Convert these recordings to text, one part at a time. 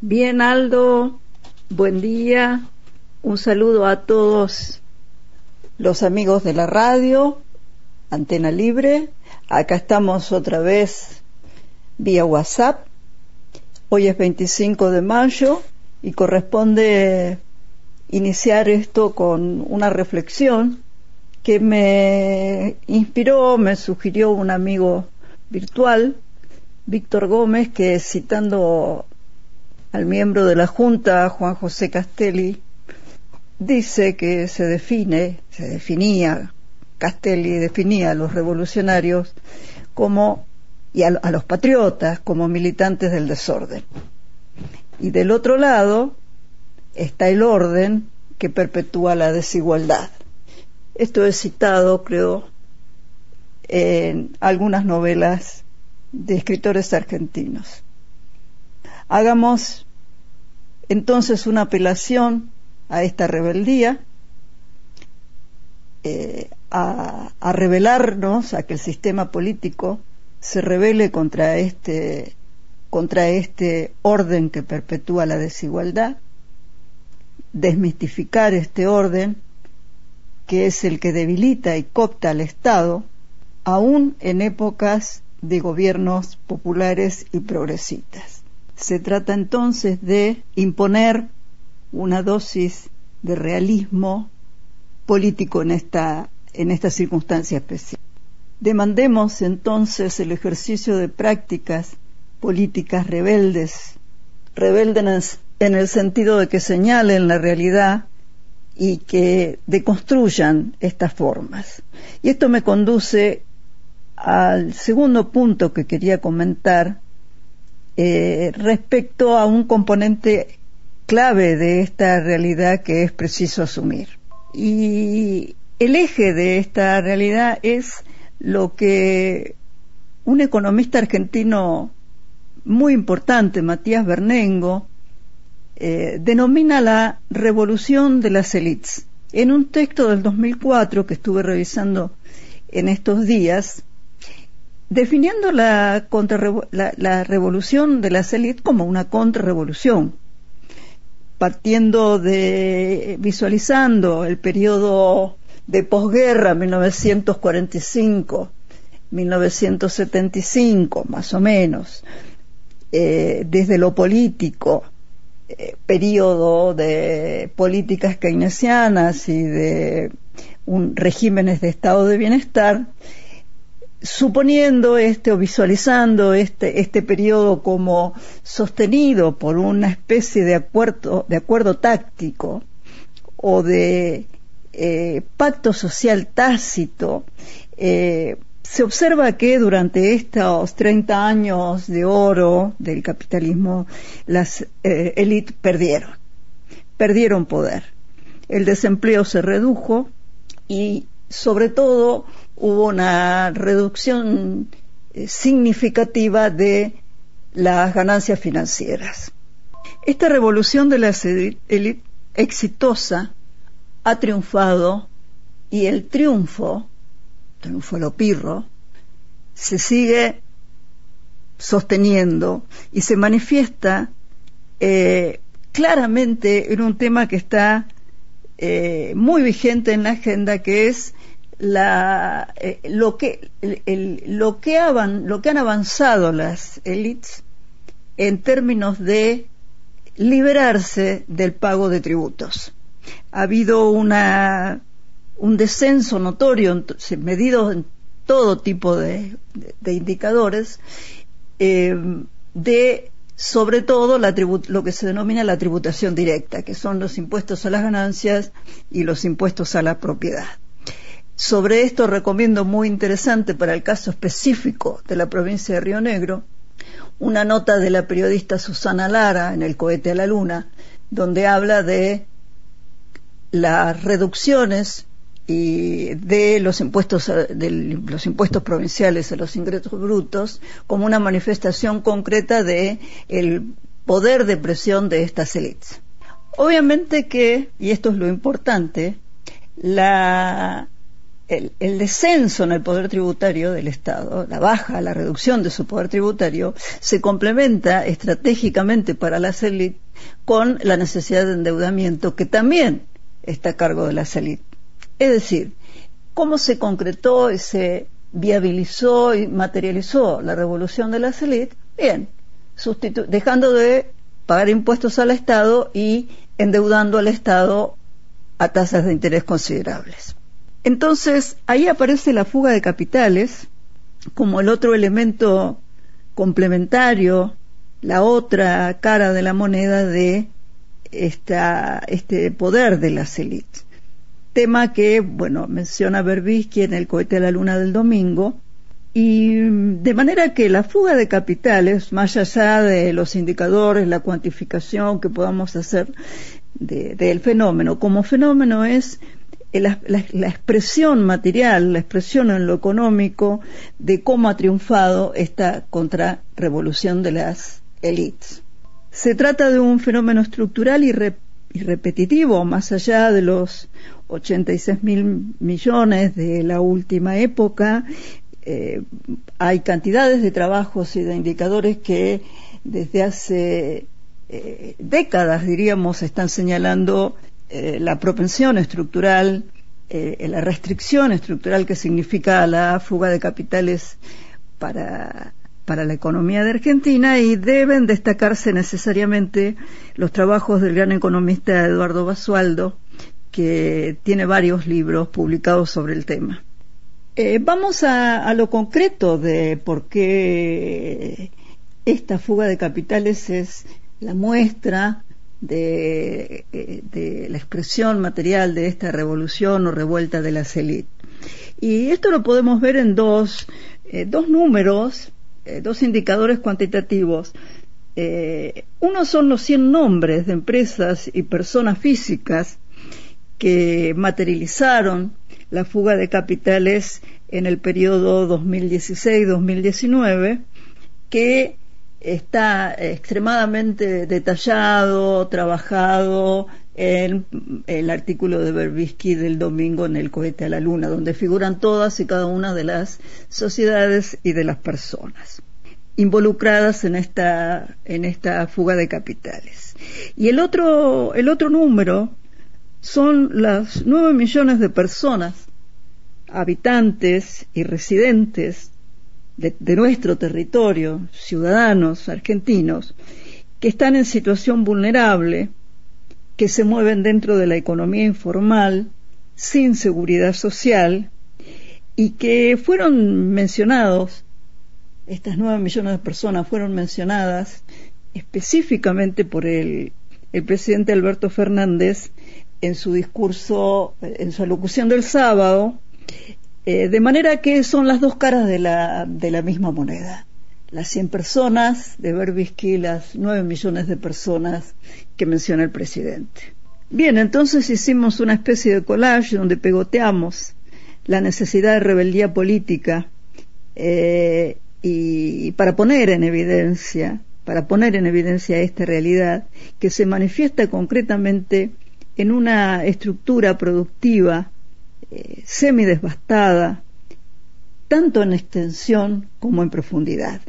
Bien, Aldo, buen día. Un saludo a todos los amigos de la radio, Antena Libre. Acá estamos otra vez vía WhatsApp. Hoy es 25 de mayo y corresponde iniciar esto con una reflexión que me inspiró, me sugirió un amigo virtual, Víctor Gómez, que citando al miembro de la Junta, Juan José Castelli, dice que se define, se definía, Castelli definía a los revolucionarios como, y a, a los patriotas como militantes del desorden. Y del otro lado está el orden que perpetúa la desigualdad. Esto es citado, creo, en algunas novelas de escritores argentinos. Hagamos entonces una apelación a esta rebeldía, eh, a, rebelarnos, a que el sistema político se rebele contra este, contra este orden que perpetúa la desigualdad, desmistificar este orden que es el que debilita y copta al Estado, aún en épocas de gobiernos populares y progresistas. Se trata entonces de imponer una dosis de realismo político en esta, en esta circunstancia especial. Demandemos entonces el ejercicio de prácticas políticas rebeldes, rebeldes en el sentido de que señalen la realidad y que deconstruyan estas formas. Y esto me conduce al segundo punto que quería comentar eh, respecto a un componente clave de esta realidad que es preciso asumir. Y el eje de esta realidad es lo que un economista argentino muy importante, Matías Bernengo, eh, denomina la revolución de las élites. En un texto del 2004 que estuve revisando en estos días, definiendo la, la, revolución de las élites como una contrarrevolución, partiendo de, visualizando el periodo de posguerra 1945, 1975, más o menos, eh, desde lo político, eh, periodo de políticas keynesianas y de un, regímenes de estado de bienestar, suponiendo este o visualizando este, este periodo como sostenido por una especie de acuerdo, de acuerdo táctico o de eh, pacto social tácito, eh, se observa que durante estos 30 años de oro del capitalismo, las eh, élites perdieron, perdieron poder. El desempleo se redujo y sobre todo hubo una reducción eh, significativa de las ganancias financieras. Esta revolución de las élites exitosa ha triunfado y el triunfo, triunfo lo pirro, se sigue sosteniendo y se manifiesta eh, claramente en un tema que está eh, muy vigente en la agenda, que es la, eh, lo, que, el, lo, que han avanzado las élites en términos de liberarse del pago de tributos. Ha habido un descenso notorio, medido en todo tipo de, indicadores, eh, de sobre todo lo que se denomina la tributación directa, que son los impuestos a las ganancias y los impuestos a la propiedad. Sobre esto recomiendo muy interesante para el caso específico de la provincia de Río Negro una nota de la periodista Susana Lara en el cohete a la luna, donde habla de las reducciones y de los impuestos de los impuestos provinciales a los ingresos brutos como una manifestación concreta de el poder de presión de estas élites. Obviamente que, y esto es lo importante, la el, descenso en el poder tributario del Estado, la baja, la reducción de su poder tributario, se complementa estratégicamente para la CELIT con la necesidad de endeudamiento que también está a cargo de la CELIT. Es decir, cómo se concretó y se viabilizó y materializó la revolución de la CELIT, bien, dejando de pagar impuestos al Estado y endeudando al Estado a tasas de interés considerables. Entonces, ahí aparece la fuga de capitales como el otro elemento complementario, la otra cara de la moneda de esta, este poder de las élites. Tema que, bueno, menciona Berbisky en el cohete de la luna del domingo, y de manera que la fuga de capitales, más allá de los indicadores, la cuantificación que podamos hacer del fenómeno, como fenómeno es la, expresión material, la expresión en lo económico de cómo ha triunfado esta contrarrevolución de las élites. Se trata de un fenómeno estructural y, repetitivo, más allá de los 86 mil millones de la última época. Eh, hay cantidades de trabajos y de indicadores que desde hace eh, décadas, diríamos, están señalando eh, la propensión estructural, eh, la restricción estructural que significa la fuga de capitales para, para la economía de Argentina y deben destacarse necesariamente los trabajos del gran economista Eduardo Basualdo, que tiene varios libros publicados sobre el tema. Eh, vamos a, a, lo concreto de por qué esta fuga de capitales es la muestra de, la expresión material de esta revolución o revuelta de las élites. Y esto lo podemos ver en dos, eh, dos números, eh, dos indicadores cuantitativos. Eh, uno son los 100 nombres de empresas y personas físicas que materializaron la fuga de capitales en el periodo 2016-2019, que está extremadamente detallado, trabajado en el artículo de Berbisky del domingo en el cohete a la luna, donde figuran todas y cada una de las sociedades y de las personas involucradas en esta, en esta fuga de capitales. Y el otro, el otro número son las nueve millones de personas, habitantes y residentes de, nuestro territorio, ciudadanos argentinos, que están en situación vulnerable, que se mueven dentro de la economía informal, sin seguridad social, y que fueron mencionados, estas nueve millones de personas fueron mencionadas específicamente por el, el presidente Alberto Fernández en su discurso, en su alocución del sábado, eh, de manera que son las dos caras de la, de la misma moneda. Las 100 personas de Berbisky, las 9 millones de personas que menciona el presidente. Bien, entonces hicimos una especie de collage donde pegoteamos la necesidad de rebeldía política eh, y para poner en evidencia, para poner en evidencia esta realidad que se manifiesta concretamente en una estructura productiva eh, semidesbastada, tanto en extensión como en profundidad,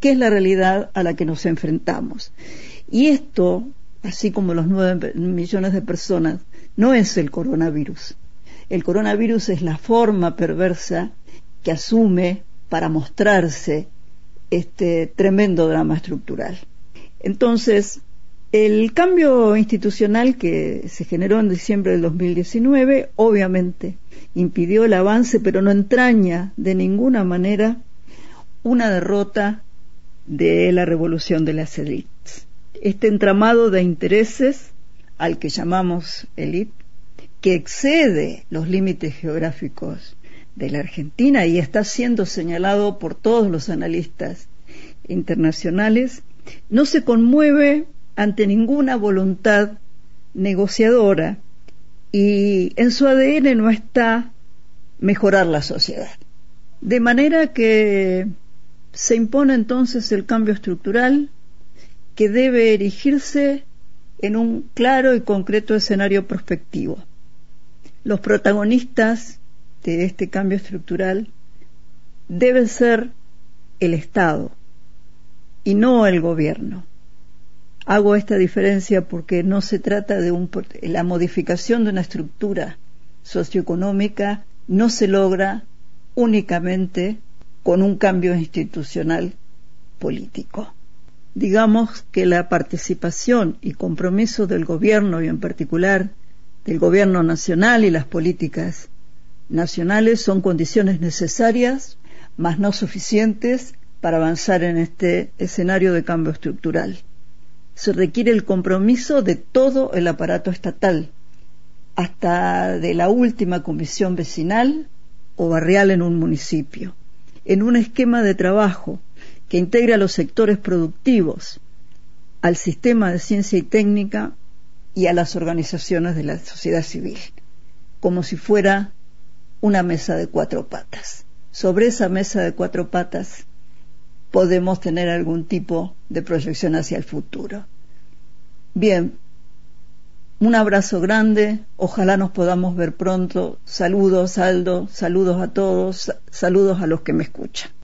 que es la realidad a la que nos enfrentamos. Y esto, así como los nueve millones de personas, no es el coronavirus. El coronavirus es la forma perversa que asume para mostrarse este tremendo drama estructural. Entonces, el cambio institucional que se generó en diciembre del 2019 obviamente impidió el avance, pero no entraña de ninguna manera una derrota de la revolución de las élites. Este entramado de intereses al que llamamos élite, que excede los límites geográficos de la Argentina y está siendo señalado por todos los analistas internacionales, no se conmueve ante ninguna voluntad negociadora y en su ADN no está mejorar la sociedad. De manera que se impone entonces el cambio estructural que debe erigirse en un claro y concreto escenario prospectivo. Los protagonistas de este cambio estructural debe ser el Estado y no el gobierno. Hago esta diferencia porque no se trata de un, la modificación de una estructura socioeconómica no se logra únicamente con un cambio institucional político. Digamos que la participación y compromiso del gobierno y en particular del gobierno nacional y las políticas nacionales son condiciones necesarias, mas no suficientes para avanzar en este escenario de cambio estructural. Se requiere el compromiso de todo el aparato estatal, hasta de la última comisión vecinal o barrial en un municipio, en un esquema de trabajo que integre a los sectores productivos, al sistema de ciencia y técnica y a las organizaciones de la sociedad civil, como si fuera una mesa de cuatro patas. Sobre esa mesa de cuatro patas podemos tener algún tipo de proyección hacia el futuro. Bien, un abrazo grande, ojalá nos podamos ver pronto. Saludos, Aldo, saludos a todos, saludos a los que me escuchan.